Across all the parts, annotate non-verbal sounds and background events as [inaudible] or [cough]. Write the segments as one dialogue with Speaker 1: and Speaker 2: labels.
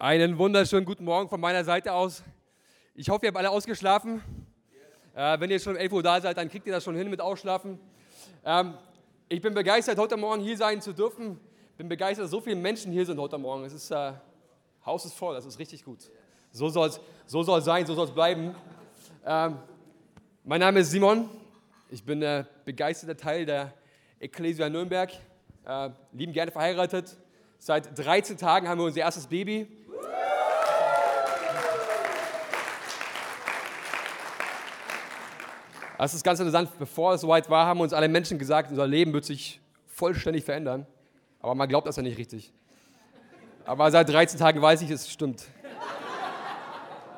Speaker 1: Einen wunderschönen guten Morgen von meiner Seite aus. Ich hoffe, ihr habt alle ausgeschlafen. Äh, wenn ihr schon um 11 Uhr da seid, dann kriegt ihr das schon hin mit Ausschlafen. Ähm, ich bin begeistert, heute Morgen hier sein zu dürfen. Bin begeistert, dass so viele Menschen hier sind heute Morgen. Es ist, äh, Haus ist voll, das ist richtig gut. So soll es so soll's sein, so soll es bleiben. Ähm, mein Name ist Simon. Ich bin der begeisterte Teil der Ecclesia Nürnberg. Äh, lieben gerne verheiratet. Seit 13 Tagen haben wir unser erstes Baby. Das ist ganz interessant. Bevor es soweit war, haben uns alle Menschen gesagt, unser Leben wird sich vollständig verändern. Aber man glaubt das ja nicht richtig. Aber seit 13 Tagen weiß ich, es stimmt.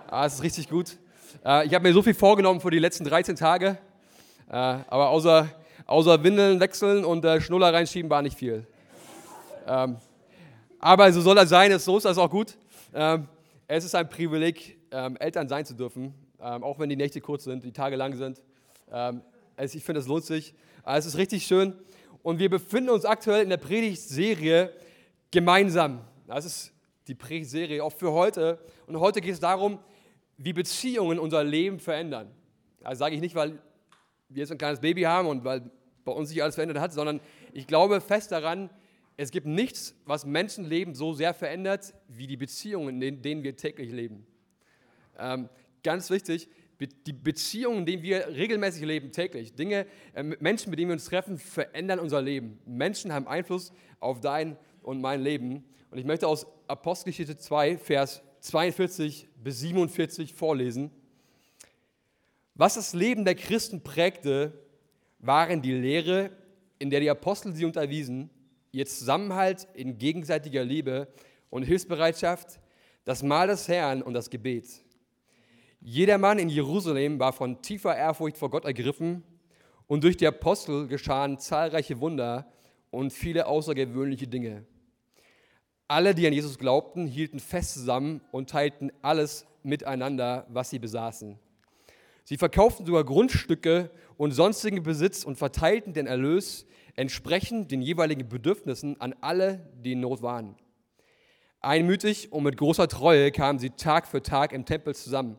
Speaker 1: Aber es ist richtig gut. Äh, ich habe mir so viel vorgenommen für die letzten 13 Tage. Äh, aber außer, außer Windeln wechseln und äh, Schnuller reinschieben war nicht viel. Ähm, aber so soll das sein, so ist das auch gut. Ähm, es ist ein Privileg, ähm, Eltern sein zu dürfen, auch wenn die Nächte kurz sind, die Tage lang sind. Also ich finde, es lohnt sich. Es ist richtig schön. Und wir befinden uns aktuell in der Predigtserie gemeinsam. Das ist die Predigtserie auch für heute. Und heute geht es darum, wie Beziehungen unser Leben verändern. Das sage ich nicht, weil wir jetzt ein kleines Baby haben und weil bei uns sich alles verändert hat, sondern ich glaube fest daran, es gibt nichts, was Menschenleben so sehr verändert, wie die Beziehungen, in denen wir täglich leben. Ähm, ganz wichtig, die Beziehungen, in denen wir regelmäßig leben, täglich, Dinge, äh, Menschen, mit denen wir uns treffen, verändern unser Leben. Menschen haben Einfluss auf dein und mein Leben. Und ich möchte aus Apostelgeschichte 2, Vers 42 bis 47 vorlesen. Was das Leben der Christen prägte, waren die Lehre, in der die Apostel sie unterwiesen, ihr Zusammenhalt in gegenseitiger Liebe und Hilfsbereitschaft, das Mahl des Herrn und das Gebet. Jeder Mann in Jerusalem war von tiefer Ehrfurcht vor Gott ergriffen und durch die Apostel geschahen zahlreiche Wunder und viele außergewöhnliche Dinge. Alle, die an Jesus glaubten, hielten fest zusammen und teilten alles miteinander, was sie besaßen. Sie verkauften sogar Grundstücke und sonstigen Besitz und verteilten den Erlös entsprechend den jeweiligen Bedürfnissen an alle, die in Not waren. Einmütig und mit großer Treue kamen sie Tag für Tag im Tempel zusammen.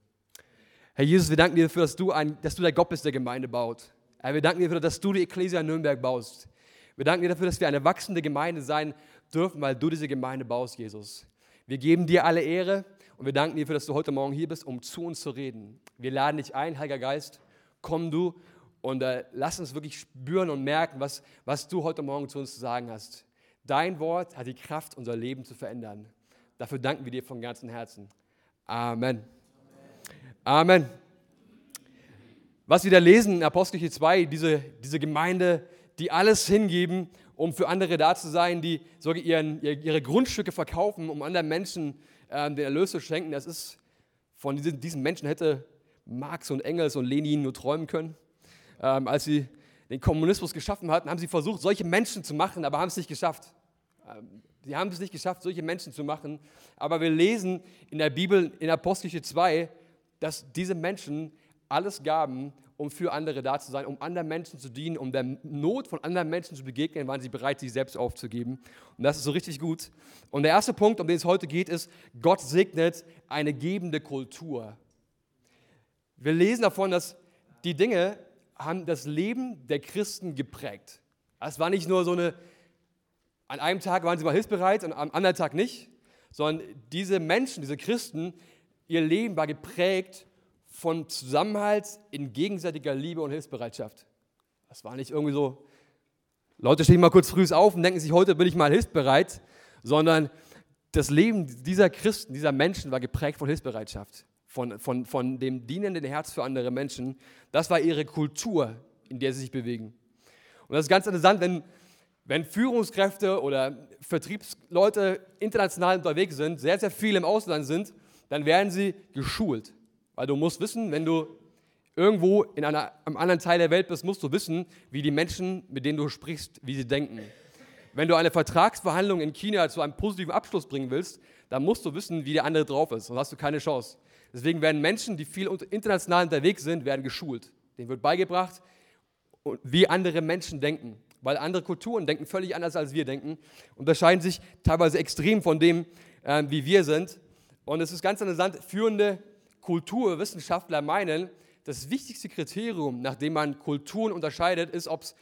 Speaker 1: Herr Jesus, wir danken dir dafür, dass du, ein, dass du der Gott bist, der Gemeinde baut. Herr, wir danken dir dafür, dass du die Ecclesia Nürnberg baust. Wir danken dir dafür, dass wir eine wachsende Gemeinde sein dürfen, weil du diese Gemeinde baust, Jesus. Wir geben dir alle Ehre und wir danken dir dafür, dass du heute Morgen hier bist, um zu uns zu reden. Wir laden dich ein, Heiliger Geist, komm du und äh, lass uns wirklich spüren und merken, was, was du heute Morgen zu uns zu sagen hast. Dein Wort hat die Kraft, unser Leben zu verändern. Dafür danken wir dir von ganzem Herzen. Amen. Amen. Was wir da lesen in Apostelgeschichte 2, diese, diese Gemeinde, die alles hingeben, um für andere da zu sein, die sogar ihren, ihre Grundstücke verkaufen, um anderen Menschen äh, den Erlös zu schenken, das ist, von diesen, diesen Menschen hätte Marx und Engels und Lenin nur träumen können. Ähm, als sie den Kommunismus geschaffen hatten, haben sie versucht, solche Menschen zu machen, aber haben es nicht geschafft. Ähm, sie haben es nicht geschafft, solche Menschen zu machen. Aber wir lesen in der Bibel, in Apostelgeschichte 2, dass diese Menschen alles gaben, um für andere da zu sein, um anderen Menschen zu dienen, um der Not von anderen Menschen zu begegnen, waren sie bereit, sich selbst aufzugeben. Und das ist so richtig gut. Und der erste Punkt, um den es heute geht, ist, Gott segnet eine gebende Kultur. Wir lesen davon, dass die Dinge, haben das Leben der Christen geprägt. Es war nicht nur so eine, an einem Tag waren sie mal hilfsbereit und am anderen Tag nicht, sondern diese Menschen, diese Christen, ihr Leben war geprägt von Zusammenhalt in gegenseitiger Liebe und Hilfsbereitschaft. Das war nicht irgendwie so, Leute stehen mal kurz früh auf und denken sich, heute bin ich mal hilfsbereit, sondern das Leben dieser Christen, dieser Menschen war geprägt von Hilfsbereitschaft von, von, von dem dienenden Herz für andere Menschen. Das war ihre Kultur, in der sie sich bewegen. Und das ist ganz interessant, wenn, wenn Führungskräfte oder Vertriebsleute international unterwegs sind, sehr, sehr viel im Ausland sind, dann werden sie geschult. Weil du musst wissen, wenn du irgendwo in einer, einem anderen Teil der Welt bist, musst du wissen, wie die Menschen, mit denen du sprichst, wie sie denken. Wenn du eine Vertragsverhandlung in China zu einem positiven Abschluss bringen willst, dann musst du wissen, wie der andere drauf ist, sonst hast du keine Chance. Deswegen werden Menschen, die viel international unterwegs sind, werden geschult. Denen wird beigebracht, wie andere Menschen denken. Weil andere Kulturen denken völlig anders, als wir denken, unterscheiden sich teilweise extrem von dem, äh, wie wir sind. Und es ist ganz interessant, führende Kulturwissenschaftler meinen, das wichtigste Kriterium, nach dem man Kulturen unterscheidet, ist, ob es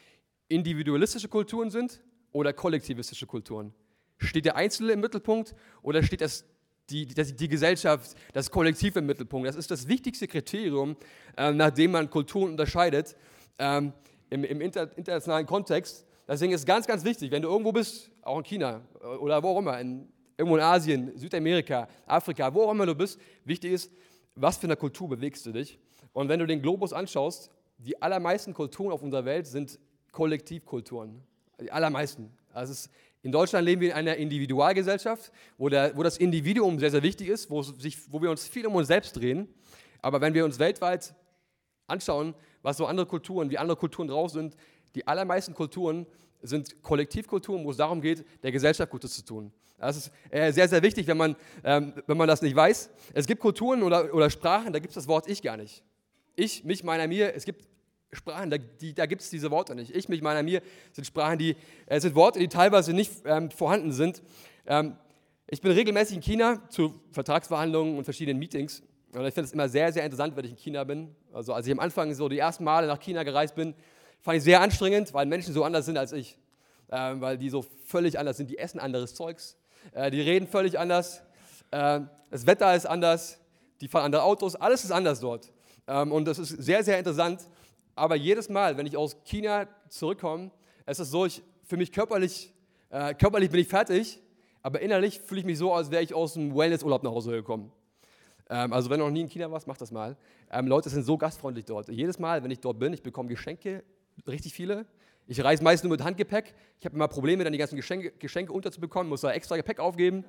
Speaker 1: individualistische Kulturen sind oder kollektivistische Kulturen. Steht der Einzelne im Mittelpunkt oder steht das, die, die, die Gesellschaft, das Kollektiv im Mittelpunkt? Das ist das wichtigste Kriterium, äh, nach man Kulturen unterscheidet ähm, im, im inter, internationalen Kontext. Deswegen ist es ganz, ganz wichtig, wenn du irgendwo bist, auch in China oder wo auch immer, in, irgendwo in Asien, Südamerika, Afrika, wo auch immer du bist, wichtig ist, was für eine Kultur bewegst du dich. Und wenn du den Globus anschaust, die allermeisten Kulturen auf unserer Welt sind Kollektivkulturen. Die allermeisten. Also ist, in Deutschland leben wir in einer Individualgesellschaft, wo, der, wo das Individuum sehr, sehr wichtig ist, wo, sich, wo wir uns viel um uns selbst drehen. Aber wenn wir uns weltweit anschauen, was so andere Kulturen, wie andere Kulturen drauf sind, die allermeisten Kulturen sind Kollektivkulturen, wo es darum geht, der Gesellschaft Gutes zu tun. Das ist äh, sehr, sehr wichtig, wenn man, ähm, wenn man das nicht weiß. Es gibt Kulturen oder, oder Sprachen, da gibt es das Wort Ich gar nicht. Ich, mich, meiner, mir. Es gibt Sprachen, da, die, da gibt es diese Worte nicht. Ich, mich, meiner, mir sind Sprachen, die äh, sind Worte, die teilweise nicht ähm, vorhanden sind. Ähm, ich bin regelmäßig in China zu Vertragsverhandlungen und verschiedenen Meetings. Und ich finde es immer sehr, sehr interessant, wenn ich in China bin. Also als ich am Anfang so die ersten Male nach China gereist bin, fand ich sehr anstrengend, weil Menschen so anders sind als ich. Ähm, weil die so völlig anders sind. Die essen anderes Zeugs. Äh, die reden völlig anders. Äh, das Wetter ist anders. Die fahren andere Autos. Alles ist anders dort. Ähm, und das ist sehr, sehr interessant. Aber jedes Mal, wenn ich aus China zurückkomme, ist es so, ich, für mich körperlich, äh, körperlich bin ich fertig, aber innerlich fühle ich mich so, als wäre ich aus dem Wellnessurlaub nach Hause gekommen. Ähm, also wenn du noch nie in China warst, mach das mal. Ähm, Leute sind so gastfreundlich dort. Jedes Mal, wenn ich dort bin, ich bekomme Geschenke, richtig viele. Ich reise meist nur mit Handgepäck. Ich habe immer Probleme, dann die ganzen Geschenke, Geschenke unterzubekommen, muss da extra Gepäck aufgeben.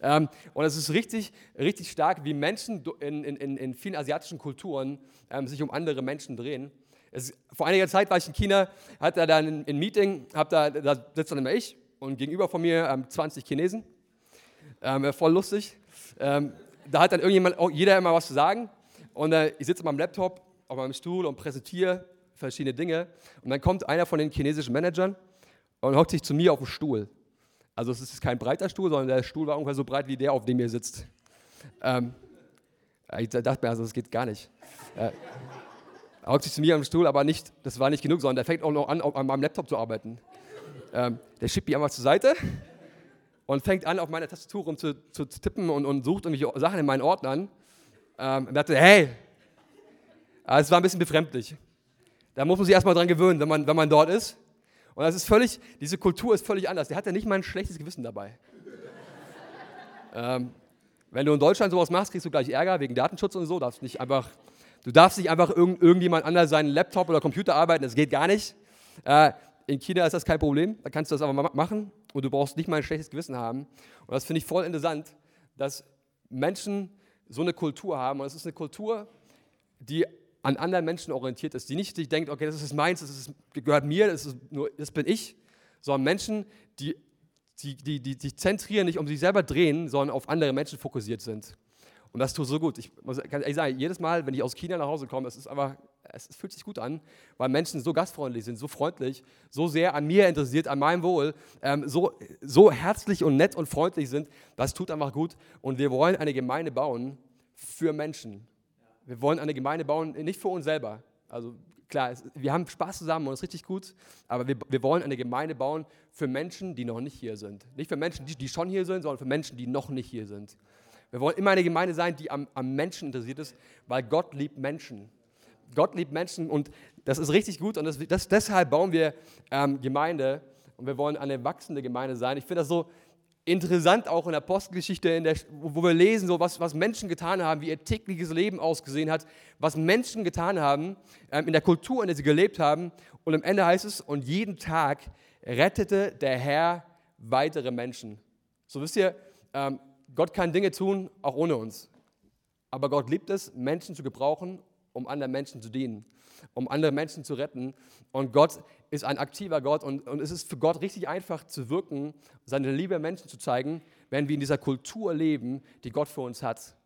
Speaker 1: Ähm, und es ist richtig, richtig stark, wie Menschen in, in, in vielen asiatischen Kulturen ähm, sich um andere Menschen drehen. Es, vor einiger Zeit war ich in China, hatte da ein, Meeting, hab da, da sitzt dann immer ich und gegenüber von mir ähm, 20 Chinesen. Ähm, voll lustig. Ähm, da hat dann irgendjemand, jeder immer was zu sagen. Und äh, ich sitze meinem Laptop auf meinem Stuhl und präsentiere verschiedene Dinge. Und dann kommt einer von den chinesischen Managern und hockt sich zu mir auf den Stuhl. Also es ist kein breiter Stuhl, sondern der Stuhl war ungefähr so breit wie der, auf dem ihr sitzt. Ähm, ich dachte mir, also das geht gar nicht. Äh, hockt sich zu mir am Stuhl, aber nicht, das war nicht genug, sondern der fängt auch noch an, an meinem Laptop zu arbeiten. Ähm, der schiebt mich einfach zur Seite und fängt an, auf meiner Tastatur rum zu, zu, zu tippen und, und, sucht irgendwelche Sachen in meinen Ordnern. Ähm, und dachte, hey, es war ein bisschen befremdlich. Da muss man sich erstmal dran gewöhnen, wenn man, wenn man dort ist. Und das ist völlig, diese Kultur ist völlig anders. Der hat ja nicht mal ein schlechtes Gewissen dabei. [laughs] ähm, wenn du in Deutschland sowas machst, kriegst du gleich Ärger wegen Datenschutz und so. Darfst nicht einfach, du darfst nicht einfach irgend, irgendjemand anders seinen Laptop oder Computer arbeiten, das geht gar nicht. Äh, in China ist das kein Problem, da kannst du das aber machen und du brauchst nicht mal ein schlechtes Gewissen haben. Und das finde ich voll interessant, dass Menschen so eine Kultur haben. Und es ist eine Kultur, die an anderen Menschen orientiert ist, die nicht sich denkt, okay, das ist meins, das ist, gehört mir, das, ist nur, das bin ich, sondern Menschen, die, die, die, die sich zentrieren, nicht um sich selber drehen, sondern auf andere Menschen fokussiert sind. Und das tut so gut. Ich muss ehrlich sagen, jedes Mal, wenn ich aus China nach Hause komme, es ist es, es, fühlt sich gut an, weil Menschen so gastfreundlich sind, so freundlich, so sehr an mir interessiert, an meinem Wohl, ähm, so, so herzlich und nett und freundlich sind. Das tut einfach gut. Und wir wollen eine Gemeinde bauen für Menschen. Wir wollen eine Gemeinde bauen, nicht für uns selber. Also klar, es, wir haben Spaß zusammen und es ist richtig gut, aber wir, wir wollen eine Gemeinde bauen für Menschen, die noch nicht hier sind. Nicht für Menschen, die, die schon hier sind, sondern für Menschen, die noch nicht hier sind. Wir wollen immer eine Gemeinde sein, die am, am Menschen interessiert ist, weil Gott liebt Menschen. Gott liebt Menschen und das ist richtig gut und das, das, deshalb bauen wir ähm, Gemeinde und wir wollen eine wachsende Gemeinde sein. Ich finde das so interessant auch in der Apostelgeschichte, in der, wo wir lesen, so was, was Menschen getan haben, wie ihr tägliches Leben ausgesehen hat, was Menschen getan haben ähm, in der Kultur, in der sie gelebt haben. Und am Ende heißt es, und jeden Tag rettete der Herr weitere Menschen. So wisst ihr, ähm, Gott kann Dinge tun, auch ohne uns. Aber Gott liebt es, Menschen zu gebrauchen, um anderen Menschen zu dienen, um andere Menschen zu retten. Und Gott ist ein aktiver Gott und, und es ist für Gott richtig einfach zu wirken, seine Liebe Menschen zu zeigen, wenn wir in dieser Kultur leben, die Gott für uns hat.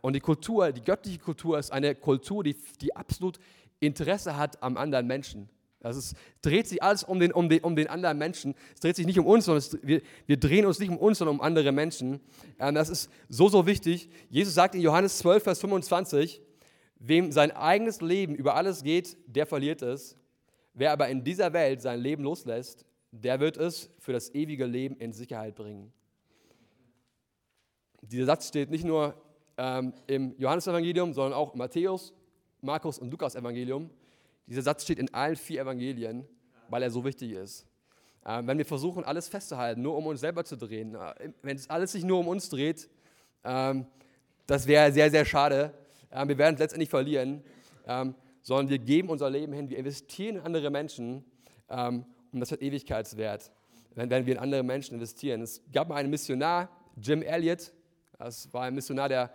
Speaker 1: Und die Kultur, die göttliche Kultur ist eine Kultur, die, die absolut Interesse hat am anderen Menschen. Das ist, dreht sich alles um den, um, den, um den anderen Menschen. Es dreht sich nicht um uns, sondern es, wir, wir drehen uns nicht um uns, sondern um andere Menschen. Ähm, das ist so, so wichtig. Jesus sagt in Johannes 12, Vers 25, wem sein eigenes Leben über alles geht, der verliert es. Wer aber in dieser Welt sein Leben loslässt, der wird es für das ewige Leben in Sicherheit bringen. Dieser Satz steht nicht nur ähm, im Johannesevangelium, sondern auch im Matthäus, Markus und Lukas Evangelium. Dieser Satz steht in allen vier Evangelien, weil er so wichtig ist. Ähm, wenn wir versuchen, alles festzuhalten, nur um uns selber zu drehen, äh, wenn es alles sich nur um uns dreht, ähm, das wäre sehr, sehr schade. Ähm, wir werden es letztendlich verlieren, ähm, sondern wir geben unser Leben hin, wir investieren in andere Menschen ähm, und das hat Ewigkeitswert, wenn, wenn wir in andere Menschen investieren. Es gab mal einen Missionar, Jim Elliot, das war ein Missionar, der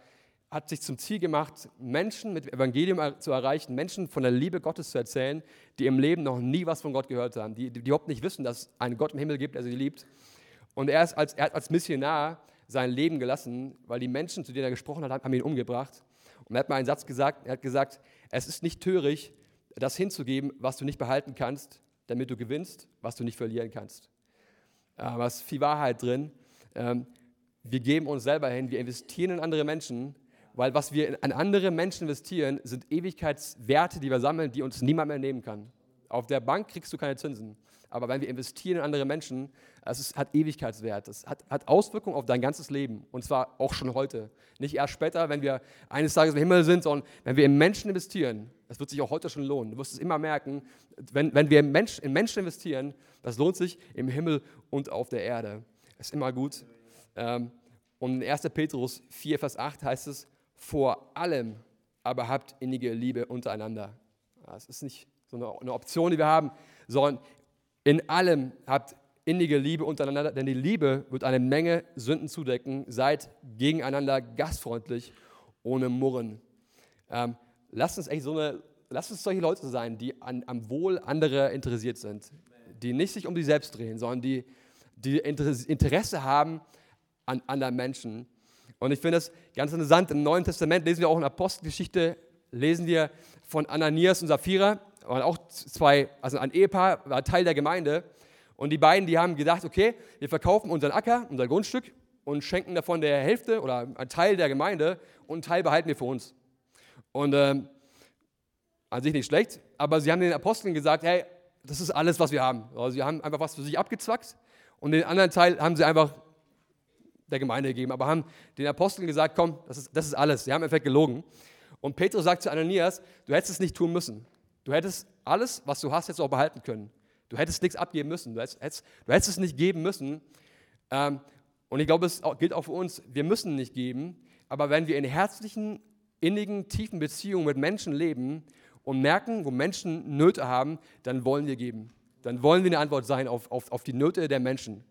Speaker 1: hat sich zum Ziel gemacht, Menschen mit Evangelium zu erreichen, Menschen von der Liebe Gottes zu erzählen, die im Leben noch nie was von Gott gehört haben, die, die überhaupt nicht wissen, dass es einen Gott im Himmel gibt, der sie liebt. Und er, als, er hat als Missionar sein Leben gelassen, weil die Menschen, zu denen er gesprochen hat, haben ihn umgebracht. Und er hat mal einen Satz gesagt, er hat gesagt, es ist nicht töricht, das hinzugeben, was du nicht behalten kannst, damit du gewinnst, was du nicht verlieren kannst. Aber es ist viel Wahrheit drin. Ähm, wir geben uns selber hin, wir investieren in andere Menschen, weil was wir in andere Menschen investieren, sind Ewigkeitswerte, die wir sammeln, die uns niemand mehr nehmen kann. Auf der Bank kriegst du keine Zinsen. Aber wenn wir investieren in andere Menschen, es ist, hat Ewigkeitswert. Es hat, hat Auswirkungen auf dein ganzes Leben. Und zwar auch schon heute. Nicht erst später, wenn wir eines Tages im Himmel sind, sondern wenn wir in Menschen investieren. Das wird sich auch heute schon lohnen. Du wirst es immer merken, wenn, wenn wir in, Mensch, in Menschen investieren, das lohnt sich im Himmel und auf der Erde. Ist immer gut. Ähm, und in 1. Petrus 4, Vers 8 heißt es, vor allem aber habt innige Liebe untereinander. Das ist nicht so eine Option, die wir haben, sondern in allem habt innige Liebe untereinander, denn die Liebe wird eine Menge Sünden zudecken. Seid gegeneinander gastfreundlich, ohne Murren. Ähm, lasst uns echt so eine, lasst uns solche Leute sein, die an, am Wohl anderer interessiert sind, die nicht sich um sich selbst drehen, sondern die, die Interesse haben an anderen Menschen. Und ich finde das ganz interessant. Im Neuen Testament lesen wir auch in Apostelgeschichte, lesen wir von Ananias und Sapphira, waren auch zwei, also ein Ehepaar, war Teil der Gemeinde. Und die beiden, die haben gedacht, okay, wir verkaufen unseren Acker, unser Grundstück und schenken davon der Hälfte oder einen Teil der Gemeinde und einen Teil behalten wir für uns. Und ähm, an sich nicht schlecht, aber sie haben den Aposteln gesagt, hey, das ist alles, was wir haben. Also sie haben einfach was für sich abgezwackt und den anderen Teil haben sie einfach der Gemeinde gegeben, aber haben den Aposteln gesagt, komm, das ist, das ist alles. Sie haben im Endeffekt gelogen. Und Petrus sagt zu Ananias, du hättest es nicht tun müssen. Du hättest alles, was du hast, jetzt auch behalten können. Du hättest nichts abgeben müssen. Du hättest, du hättest es nicht geben müssen. Ähm, und ich glaube, es gilt auch für uns, wir müssen nicht geben, aber wenn wir in herzlichen, innigen, tiefen Beziehungen mit Menschen leben und merken, wo Menschen Nöte haben, dann wollen wir geben. Dann wollen wir eine Antwort sein auf, auf, auf die Nöte der Menschen.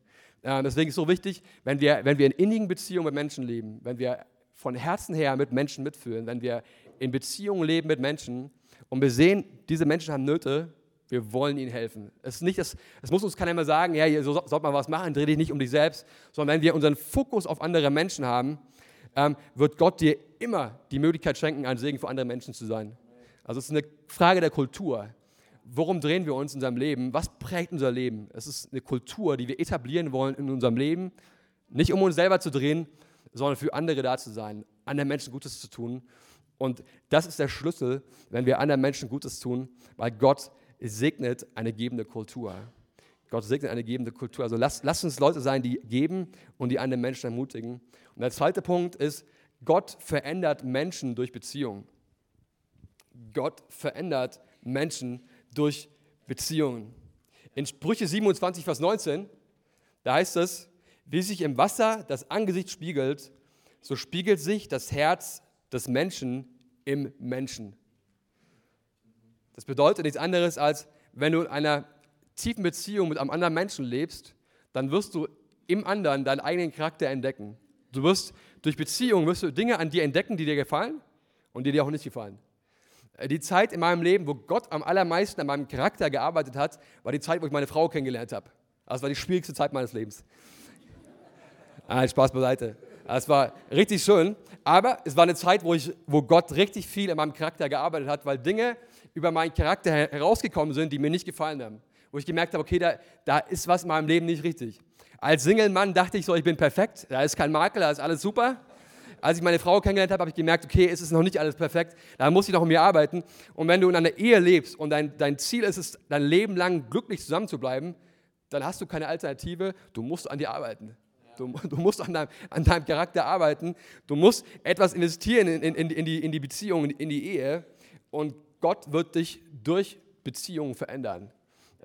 Speaker 1: Äh, deswegen ist es so wichtig, wenn wir, wenn wir in innigen Beziehungen mit Menschen leben, wenn wir von Herzen her mit Menschen mitfühlen, wenn wir in Beziehungen leben mit Menschen und wir sehen, diese Menschen haben Nöte, wir wollen ihnen helfen. Es, ist nicht, es, es muss uns keiner mehr sagen, ja, so sollte man was machen, dreh dich nicht um dich selbst, sondern wenn wir unseren Fokus auf andere Menschen haben, ähm, wird Gott dir immer die Möglichkeit schenken, ein Segen für andere Menschen zu sein. Also es ist eine Frage der Kultur worum drehen wir uns in unserem Leben? Was prägt unser Leben? Es ist eine Kultur, die wir etablieren wollen in unserem Leben, nicht um uns selber zu drehen, sondern für andere da zu sein, anderen Menschen Gutes zu tun. Und das ist der Schlüssel, wenn wir anderen Menschen Gutes tun, weil Gott segnet eine gebende Kultur. Gott segnet eine gebende Kultur. Also lasst lass uns Leute sein, die geben und die anderen Menschen ermutigen. Und der zweite Punkt ist, Gott verändert Menschen durch Beziehung. Gott verändert Menschen durch Beziehungen. In Sprüche 27, Vers 19, da heißt es, wie sich im Wasser das Angesicht spiegelt, so spiegelt sich das Herz des Menschen im Menschen. Das bedeutet nichts anderes, als wenn du in einer tiefen Beziehung mit einem anderen Menschen lebst, dann wirst du im anderen deinen eigenen Charakter entdecken. Du wirst durch Beziehungen wirst du Dinge an dir entdecken, die dir gefallen und die dir auch nicht gefallen. Äh, die Zeit in meinem Leben, wo Gott am allermeisten an meinem Charakter gearbeitet hat, war die Zeit, wo ich meine Frau kennengelernt habe. Das war die schwierigste Zeit meines Lebens. [laughs] Ah, Spaß beiseite. Es war richtig schön, aber es war eine Zeit, wo, ich, wo Gott richtig viel an meinem Charakter gearbeitet hat, weil Dinge über meinen Charakter herausgekommen sind, die mir nicht gefallen haben. Wo ich gemerkt habe, okay, da, da ist was in meinem Leben nicht richtig. Als Single-Mann dachte ich so, ich bin perfekt, da ist kein Makel, da ist alles super. Als ich meine Frau kennengelernt habe, habe ich gemerkt, okay, es ist noch nicht alles perfekt, da muss ich noch an mir arbeiten. Und wenn du in einer Ehe lebst und dein, dein Ziel ist es, dein Leben lang glücklich zusammen zu bleiben, dann hast du keine Alternative, du musst an dir arbeiten. Du, du musst an deinem, an deinem, Charakter arbeiten. Du musst etwas investieren in, in, in, die, in die Beziehung, in die Ehe. Und Gott wird dich durch Beziehungen verändern.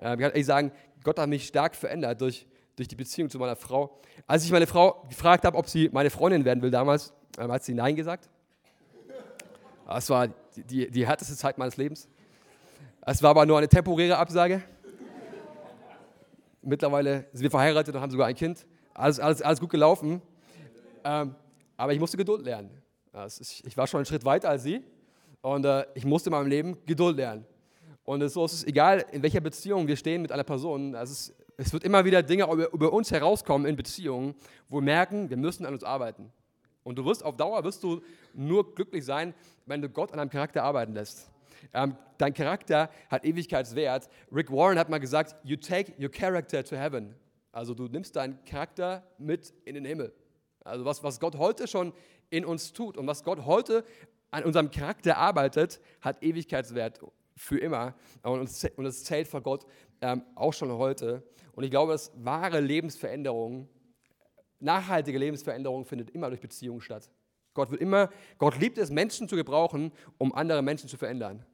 Speaker 1: Äh, ich kann ehrlich sagen, Gott hat mich stark verändert durch, durch die Beziehung zu meiner Frau. Als ich meine Frau gefragt habe, ob sie meine Freundin werden will damals, äh, hat sie Nein gesagt. Das war die, die, die härteste Zeit meines Lebens. Es war aber nur eine temporäre Absage. Mittlerweile sind wir verheiratet und haben sogar ein Kind alles, alles, alles gut gelaufen. Ähm, aber ich musste Geduld lernen. Ist, ich war schon einen Schritt weiter als sie und äh, ich musste in meinem Leben Geduld lernen. Und so ist es egal, in welcher Beziehung wir stehen mit einer Person. Es, ist, es wird immer wieder Dinge über, über, uns herauskommen in Beziehungen, wo wir merken, wir müssen an uns arbeiten. Und du wirst auf Dauer wirst du nur glücklich sein, wenn du Gott an deinem Charakter arbeiten lässt. Ähm, dein Charakter hat Ewigkeitswert. Rick Warren hat mal gesagt, you take your character to heaven. Also du nimmst deinen Charakter mit in den Himmel. Also was, was Gott heute schon in uns tut und was Gott heute an unserem Charakter arbeitet, hat Ewigkeitswert für immer. Und es zählt vor Gott ähm, auch schon heute. Und ich glaube, dass wahre Lebensveränderung, nachhaltige Lebensveränderung findet immer durch Beziehungen statt. Gott will immer, Gott liebt es, Menschen zu gebrauchen, um andere Menschen zu verändern.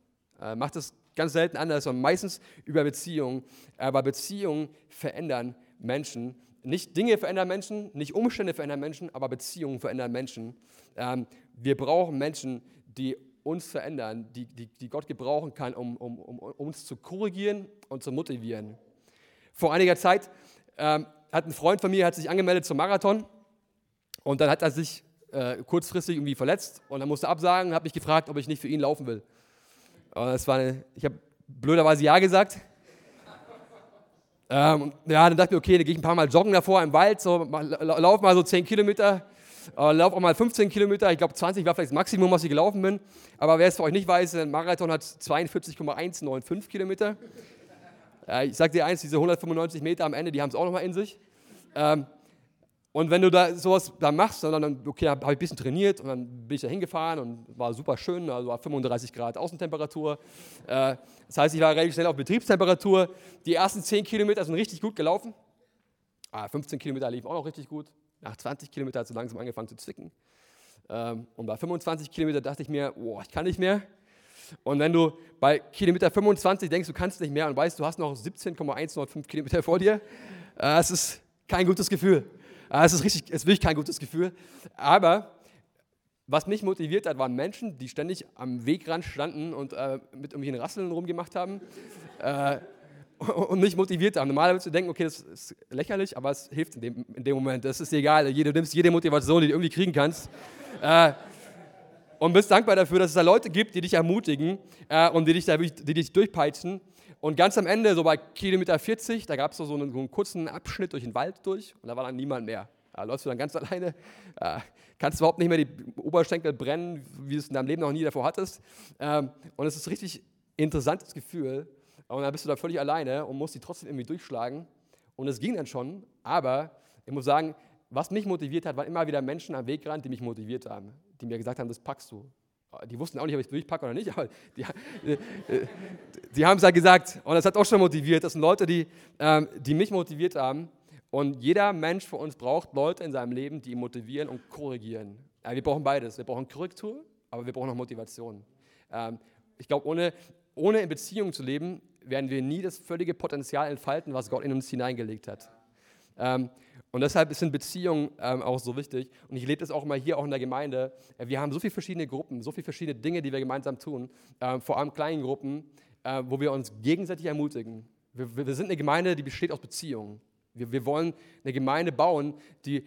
Speaker 1: Äh, macht es ganz selten anders, sondern meistens über Beziehungen. Aber Beziehungen verändern Menschen. Nicht Dinge verändern Menschen, nicht Umstände verändern Menschen, aber Beziehungen verändern Menschen. Ähm, wir brauchen Menschen, die uns verändern, die, die, die Gott gebrauchen kann, um, um, um, uns zu korrigieren und zu motivieren. Vor einiger Zeit ähm, hat ein Freund von mir hat sich angemeldet zum Marathon und dann hat er sich äh, kurzfristig irgendwie verletzt und er musste absagen und hat mich gefragt, ob ich nicht für ihn laufen will. Und das war eine, ich habe blöderweise Ja gesagt ähm, ja, dann dachte ich mir, okay, dann gehe ich ein paar Mal joggen davor im Wald, so, lauf mal so 10 Kilometer, äh, lauf auch mal 15 Kilometer. Ich glaube, 20 war vielleicht das Maximum, was ich gelaufen bin. Aber wer es für euch nicht weiß, ein Marathon hat 42,195 Kilometer. Äh, ich sage dir eins, diese 195 Meter am Ende, die haben es auch nochmal in sich. Ähm, und wenn du da sowas da machst, dann, dann okay, habe ich ein bisschen trainiert und dann bin ich da hingefahren und war super schön, also war 35 Grad Außentemperatur. Äh, das heißt, ich war relativ schnell auf Betriebstemperatur. Die ersten 10 Kilometer sind richtig gut gelaufen. 15 ah, Kilometer liefen auch noch richtig gut. Nach 20 Kilometern hat es langsam angefangen zu zwicken. Ähm, und bei 25 Kilometern dachte ich mir, oh, ich kann nicht mehr. Und wenn du bei Kilometer 25 denkst, du kannst nicht mehr und weißt, du hast noch 17,105 Kilometer vor dir, äh, es ist kein gutes Gefühl. Ah, es ist, richtig, es ist wirklich kein gutes Gefühl. Aber was mich motiviert hat, waren Menschen, die ständig am Wegrand standen und äh, mit irgendwelchen Rasseln rumgemacht haben. Äh, und mich motiviert haben. Normalerweise zu denken, okay, das ist lächerlich, aber es hilft in dem, in dem Moment. Das ist egal. Du nimmst jede Motivation, die du irgendwie kriegen kannst. Äh, und bist dankbar dafür, dass es da Leute gibt, die dich ermutigen äh, und die dich, da, die dich durchpeitschen. Und ganz am Ende, so bei Kilometer 40, da gab es so, so einen kurzen Abschnitt durch den Wald durch und da war dann niemand mehr. Da läufst du dann ganz [laughs] alleine, äh, kannst überhaupt nicht mehr die Oberschenkel brennen, wie du es in deinem Leben noch nie davor hattest. Ähm, und es ist ein richtig interessantes Gefühl. Und dann bist du da völlig alleine und musst die trotzdem irgendwie durchschlagen. Und es ging dann schon, aber ich muss sagen, was mich motiviert hat, waren immer wieder Menschen am Wegrand, die mich motiviert haben, die mir gesagt haben, das packst du. Die wussten auch nicht, ob ich es durchpacke oder nicht, [laughs] aber die, die, die haben es halt gesagt. Und das hat auch schon motiviert. Das sind Leute, die, ähm, die mich motiviert haben. Und jeder Mensch von uns braucht Leute in seinem Leben, die ihn motivieren und korrigieren. Ja, wir brauchen beides. Wir brauchen Korrektur, aber wir brauchen auch Motivation. Ähm, ich glaube, ohne, ohne in Beziehung zu leben, werden wir nie das völlige Potenzial entfalten, was Gott in uns hineingelegt hat. Ähm, und deshalb sind Beziehungen ähm, auch so wichtig. Und ich lebe das auch immer hier, auch in der Gemeinde. Äh, wir haben so viele verschiedene Gruppen, so viele verschiedene Dinge, die wir gemeinsam tun. Äh, vor allem kleinen Gruppen, äh, wo wir uns gegenseitig ermutigen. Wir, wir, sind eine Gemeinde, die besteht aus Beziehungen. Wir, wir wollen eine Gemeinde bauen, die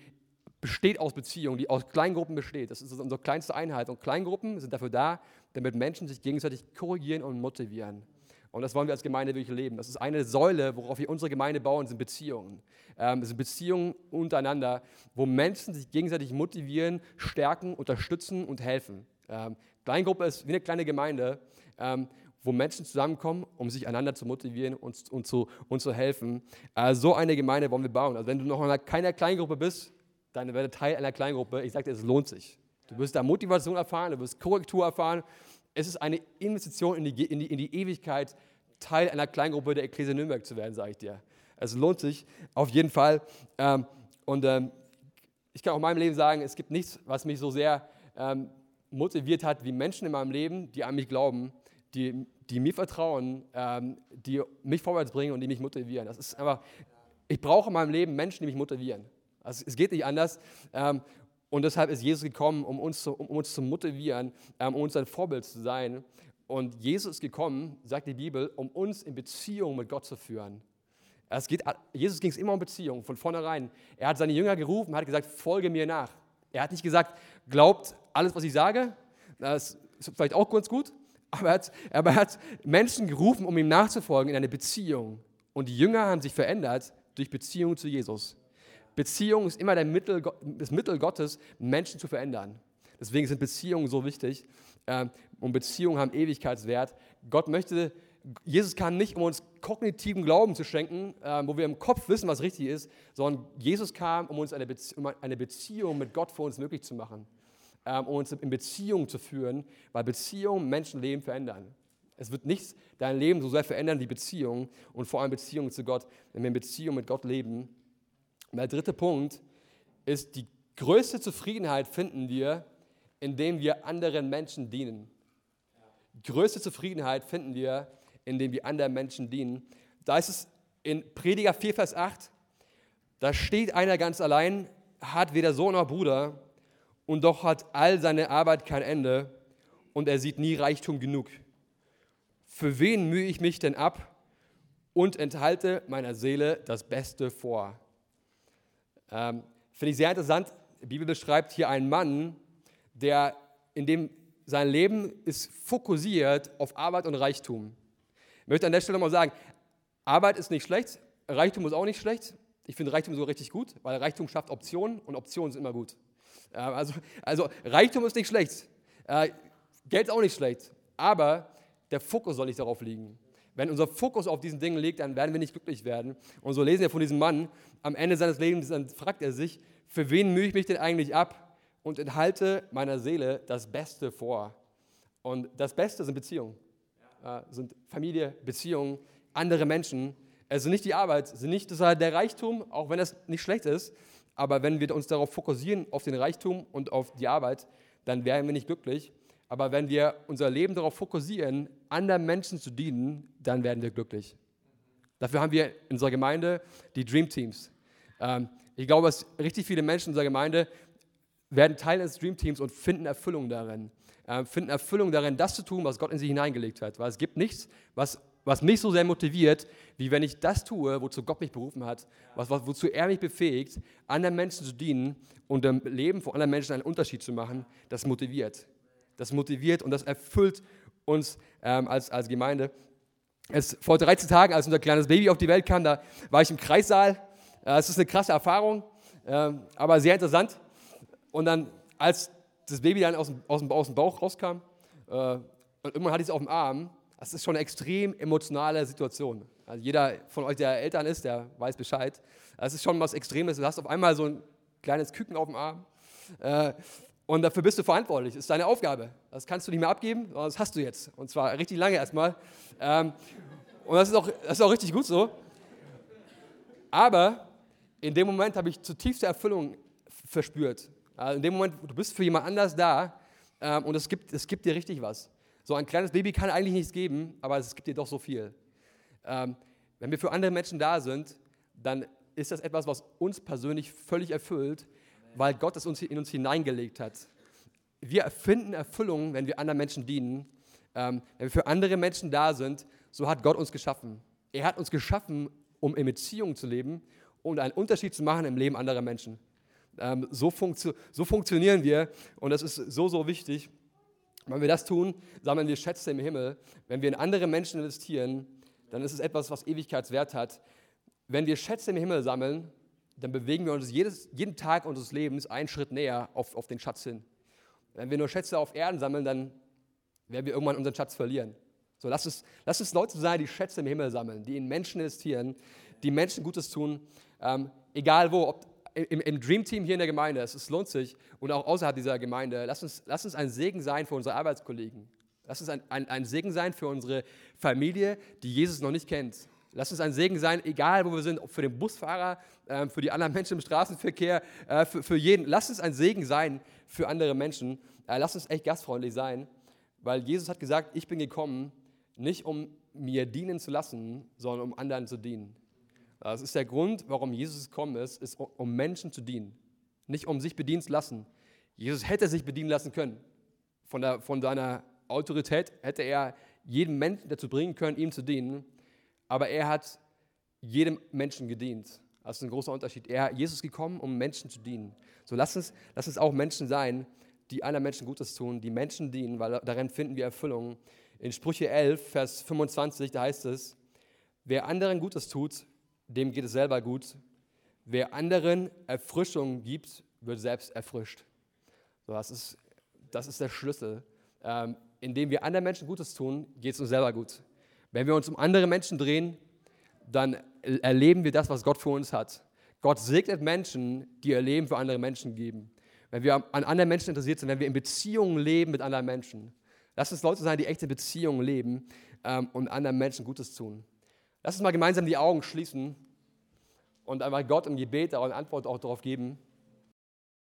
Speaker 1: besteht aus Beziehungen, die aus Kleingruppen besteht. Das ist unsere kleinste Einheit. Und Kleingruppen sind dafür da, damit Menschen sich gegenseitig korrigieren und motivieren. Und das wollen wir als Gemeinde wirklich leben. Das ist eine Säule, worauf wir unsere Gemeinde bauen, sind Beziehungen. Ähm, sind Beziehungen untereinander, wo Menschen sich gegenseitig motivieren, stärken, unterstützen und helfen. Ähm, Kleingruppe ist wie eine kleine Gemeinde, ähm, wo Menschen zusammenkommen, um sich einander zu motivieren und, und, zu, und zu helfen. Äh, so eine Gemeinde wollen wir bauen. Also wenn du noch in keiner Kleingruppe bist, dann werde Teil einer Kleingruppe. Ich sage dir, es lohnt sich. Du wirst da Motivation erfahren, du wirst Korrektur erfahren. Es ist eine Investition in die, in die, in die Ewigkeit, Teil einer Kleingruppe der Ekklesia Nürnberg zu werden, sage ich dir. Es lohnt sich auf jeden Fall. Ähm, und ähm, ich kann auch in meinem Leben sagen, es gibt nichts, was mich so sehr ähm, motiviert hat, wie Menschen in meinem Leben, die an mich glauben, die, die mir vertrauen, die mich vorwärts bringen und die mich motivieren. Das ist einfach, ich brauche in meinem Leben Menschen, die mich motivieren. Also es geht nicht anders. Und deshalb ist Jesus gekommen, um uns zu, um uns zu motivieren, ähm, um uns ein Vorbild zu sein. Und Jesus ist gekommen, sagt die Bibel, um uns in Beziehung mit Gott zu führen. Es geht, Jesus ging es immer um Beziehung, von vornherein. Er hat seine Jünger gerufen, hat gesagt, folge mir nach. Er hat nicht gesagt, glaubt alles, was ich sage. Das ist vielleicht auch ganz gut. Aber er, hat, aber er hat Menschen gerufen, um ihm nachzufolgen in eine Beziehung. Und die Jünger haben sich verändert durch Beziehung zu Jesus. Beziehung ist immer Mittel, das Mittel Gottes, Menschen zu verändern. Deswegen sind Beziehungen so wichtig. Ähm, und Beziehungen haben Ewigkeitswert. Gott möchte Jesus kam nicht, um uns kognitiven Glauben zu schenken, äh, wo wir im Kopf wissen, was richtig ist, sondern Jesus kam, um uns eine, Bezie eine Beziehung mit Gott für uns möglich zu machen, ähm, um uns in Beziehung zu führen, weil Beziehungen Menschenleben verändern. Es wird nichts dein Leben so sehr verändern wie Beziehungen und vor allem Beziehungen zu Gott, wenn wir in Beziehung mit Gott leben. Der dritte Punkt ist, die größte Zufriedenheit finden wir, indem wir anderen Menschen dienen. Die größte Zufriedenheit finden wir, indem wir anderen Menschen dienen. Da ist es in Prediger 4, Vers 8, da steht einer ganz allein, hat weder Sohn noch Bruder und doch hat all seine Arbeit kein Ende und er sieht nie Reichtum genug. Für wen mühe ich mich denn ab und enthalte meiner Seele das Beste vor? Ähm, Finde ich sehr interessant. Die Bibel beschreibt hier einen Mann, der in dem sein Leben ist fokussiert auf Arbeit und Reichtum. Ich möchte an der Stelle mal sagen, Arbeit ist nicht schlecht, Reichtum ist auch nicht schlecht. Ich finde Reichtum so richtig gut, weil Reichtum schafft Optionen und Optionen sind immer gut. Also, also Reichtum ist nicht schlecht, äh, Geld ist auch nicht schlecht, aber der Fokus soll nicht darauf liegen. Wenn unser Fokus auf diesen Dingen liegt, dann werden wir nicht glücklich werden. Und so lesen wir von diesem Mann, am Ende seines Lebens, dann fragt er sich, für wen mühe ich mich denn eigentlich ab und enthalte meiner Seele das Beste vor? Und das Beste sind Beziehungen äh, sind Familie, Beziehungen, andere Menschen. Es sind nicht die Arbeit, es sind nicht der Reichtum, auch wenn das nicht schlecht ist. Aber wenn wir uns darauf fokussieren, auf den Reichtum und auf die Arbeit, dann werden wir nicht glücklich. Aber wenn wir unser Leben darauf fokussieren, anderen Menschen zu dienen, dann werden wir glücklich. Dafür haben wir in unserer Gemeinde die Dream Teams. Ähm, ich glaube, dass richtig viele Menschen in unserer Gemeinde werden Teil des Dream Teams und finden Erfüllung darin äh, finden Erfüllung darin, das zu tun, was Gott in sie hineingelegt hat. Weil es gibt nichts, was, was mich so sehr motiviert, wie wenn ich das tue, wozu Gott mich berufen hat, was, wozu er mich befähigt, anderen Menschen zu dienen und im Leben von anderen Menschen einen Unterschied zu machen. Das motiviert. Das motiviert und das erfüllt uns ähm, als, als Gemeinde. Es, vor 13 Tagen, als unser kleines Baby auf die Welt kam, da war ich im Kreissaal. Äh, es ist eine krasse Erfahrung, äh, aber sehr interessant. Und dann, als das Baby dann aus dem, aus dem, aus dem Bauch rauskam äh, und irgendwann hatte ich es auf dem Arm. Das ist schon eine extrem emotionale Situation. Also jeder von euch, der Eltern ist, der weiß Bescheid. Das ist schon was Extremes. Du hast auf einmal so ein kleines Küken auf dem Arm. Äh, und dafür bist du verantwortlich. Das ist deine Aufgabe. Das kannst du nicht mehr abgeben, das hast du jetzt. Und zwar richtig lange erstmal. Ähm, und das ist, auch, das ist auch richtig gut so. Aber in dem Moment habe ich zutiefste Erfüllung verspürt. Also in dem Moment, du bist für jemand anders da ähm, und es gibt, es gibt dir richtig was. So ein kleines Baby kann eigentlich nichts geben, aber es gibt dir doch so viel. Ähm, wenn wir für andere Menschen da sind, dann ist das etwas, was uns persönlich völlig erfüllt, weil Gott es uns in uns hineingelegt hat. Wir erfinden Erfüllung, wenn wir anderen Menschen dienen. Ähm, wenn wir für andere Menschen da sind, so hat Gott uns geschaffen. Er hat uns geschaffen, um in Beziehung zu leben und einen Unterschied zu machen im Leben anderer Menschen. Ähm, so, funktio so funktionieren wir und das ist so, so wichtig. Wenn wir das tun, sammeln wir Schätze im Himmel. Wenn wir in andere Menschen investieren, dann ist es etwas, was Ewigkeitswert hat. Wenn wir Schätze im Himmel sammeln, dann bewegen wir uns jedes, jeden Tag unseres Lebens einen Schritt näher auf, auf den Schatz hin. Wenn wir nur Schätze auf Erden sammeln, dann werden wir irgendwann unseren Schatz verlieren. So, lass es, lass es Leute sein, die Schätze im Himmel sammeln, die in Menschen investieren, die Menschen Gutes tun, ähm, egal wo, ob im, im Dream Team hier in der Gemeinde, es, lohnt sich, und auch außerhalb dieser Gemeinde, lass uns, lass uns ein Segen sein für unsere Arbeitskollegen. Lass uns ein, ein, ein Segen sein für unsere Familie, die Jesus noch nicht kennt. Lass uns ein Segen sein, egal wo wir sind, für den Busfahrer, äh, für die anderen Menschen im Straßenverkehr, äh, für, für, jeden. Lass uns ein Segen sein für andere Menschen. Äh, lass uns echt gastfreundlich sein, weil Jesus hat gesagt, ich bin gekommen, nicht um mir dienen zu lassen, sondern um anderen zu dienen. Das ist der Grund, warum Jesus gekommen ist, ist um Menschen zu dienen, nicht um sich bedienen zu lassen. Jesus hätte sich bedienen lassen können. Von, der, von seiner Autorität hätte er jeden Menschen dazu bringen können, ihm zu dienen aber er hat jedem Menschen gedient. Das ist ein großer Unterschied. Er, Jesus ist gekommen, um Menschen zu dienen. So lass uns, lass uns auch Menschen sein, die anderen Menschen Gutes tun, die Menschen dienen, weil darin finden wir Erfüllung. In Sprüche 11, Vers 25, da heißt es, wer anderen Gutes tut, dem geht es selber gut. Wer anderen Erfrischung gibt, wird selbst erfrischt. So, das, ist, das ist der Schlüssel. Ähm, indem wir anderen Menschen Gutes tun, geht es uns selber gut. Wenn wir uns um andere Menschen drehen, dann erleben wir das, was Gott für uns hat. Gott segnet Menschen, die ihr Leben für andere Menschen geben. Wenn wir an anderen Menschen interessiert sind, wenn wir in Beziehungen leben mit anderen Menschen. Lass uns Leute sein, die echte Beziehungen leben ähm, und anderen Menschen Gutes tun. Lass uns mal gemeinsam die Augen schließen und einfach Gott im Gebet eine Antwort auch darauf geben.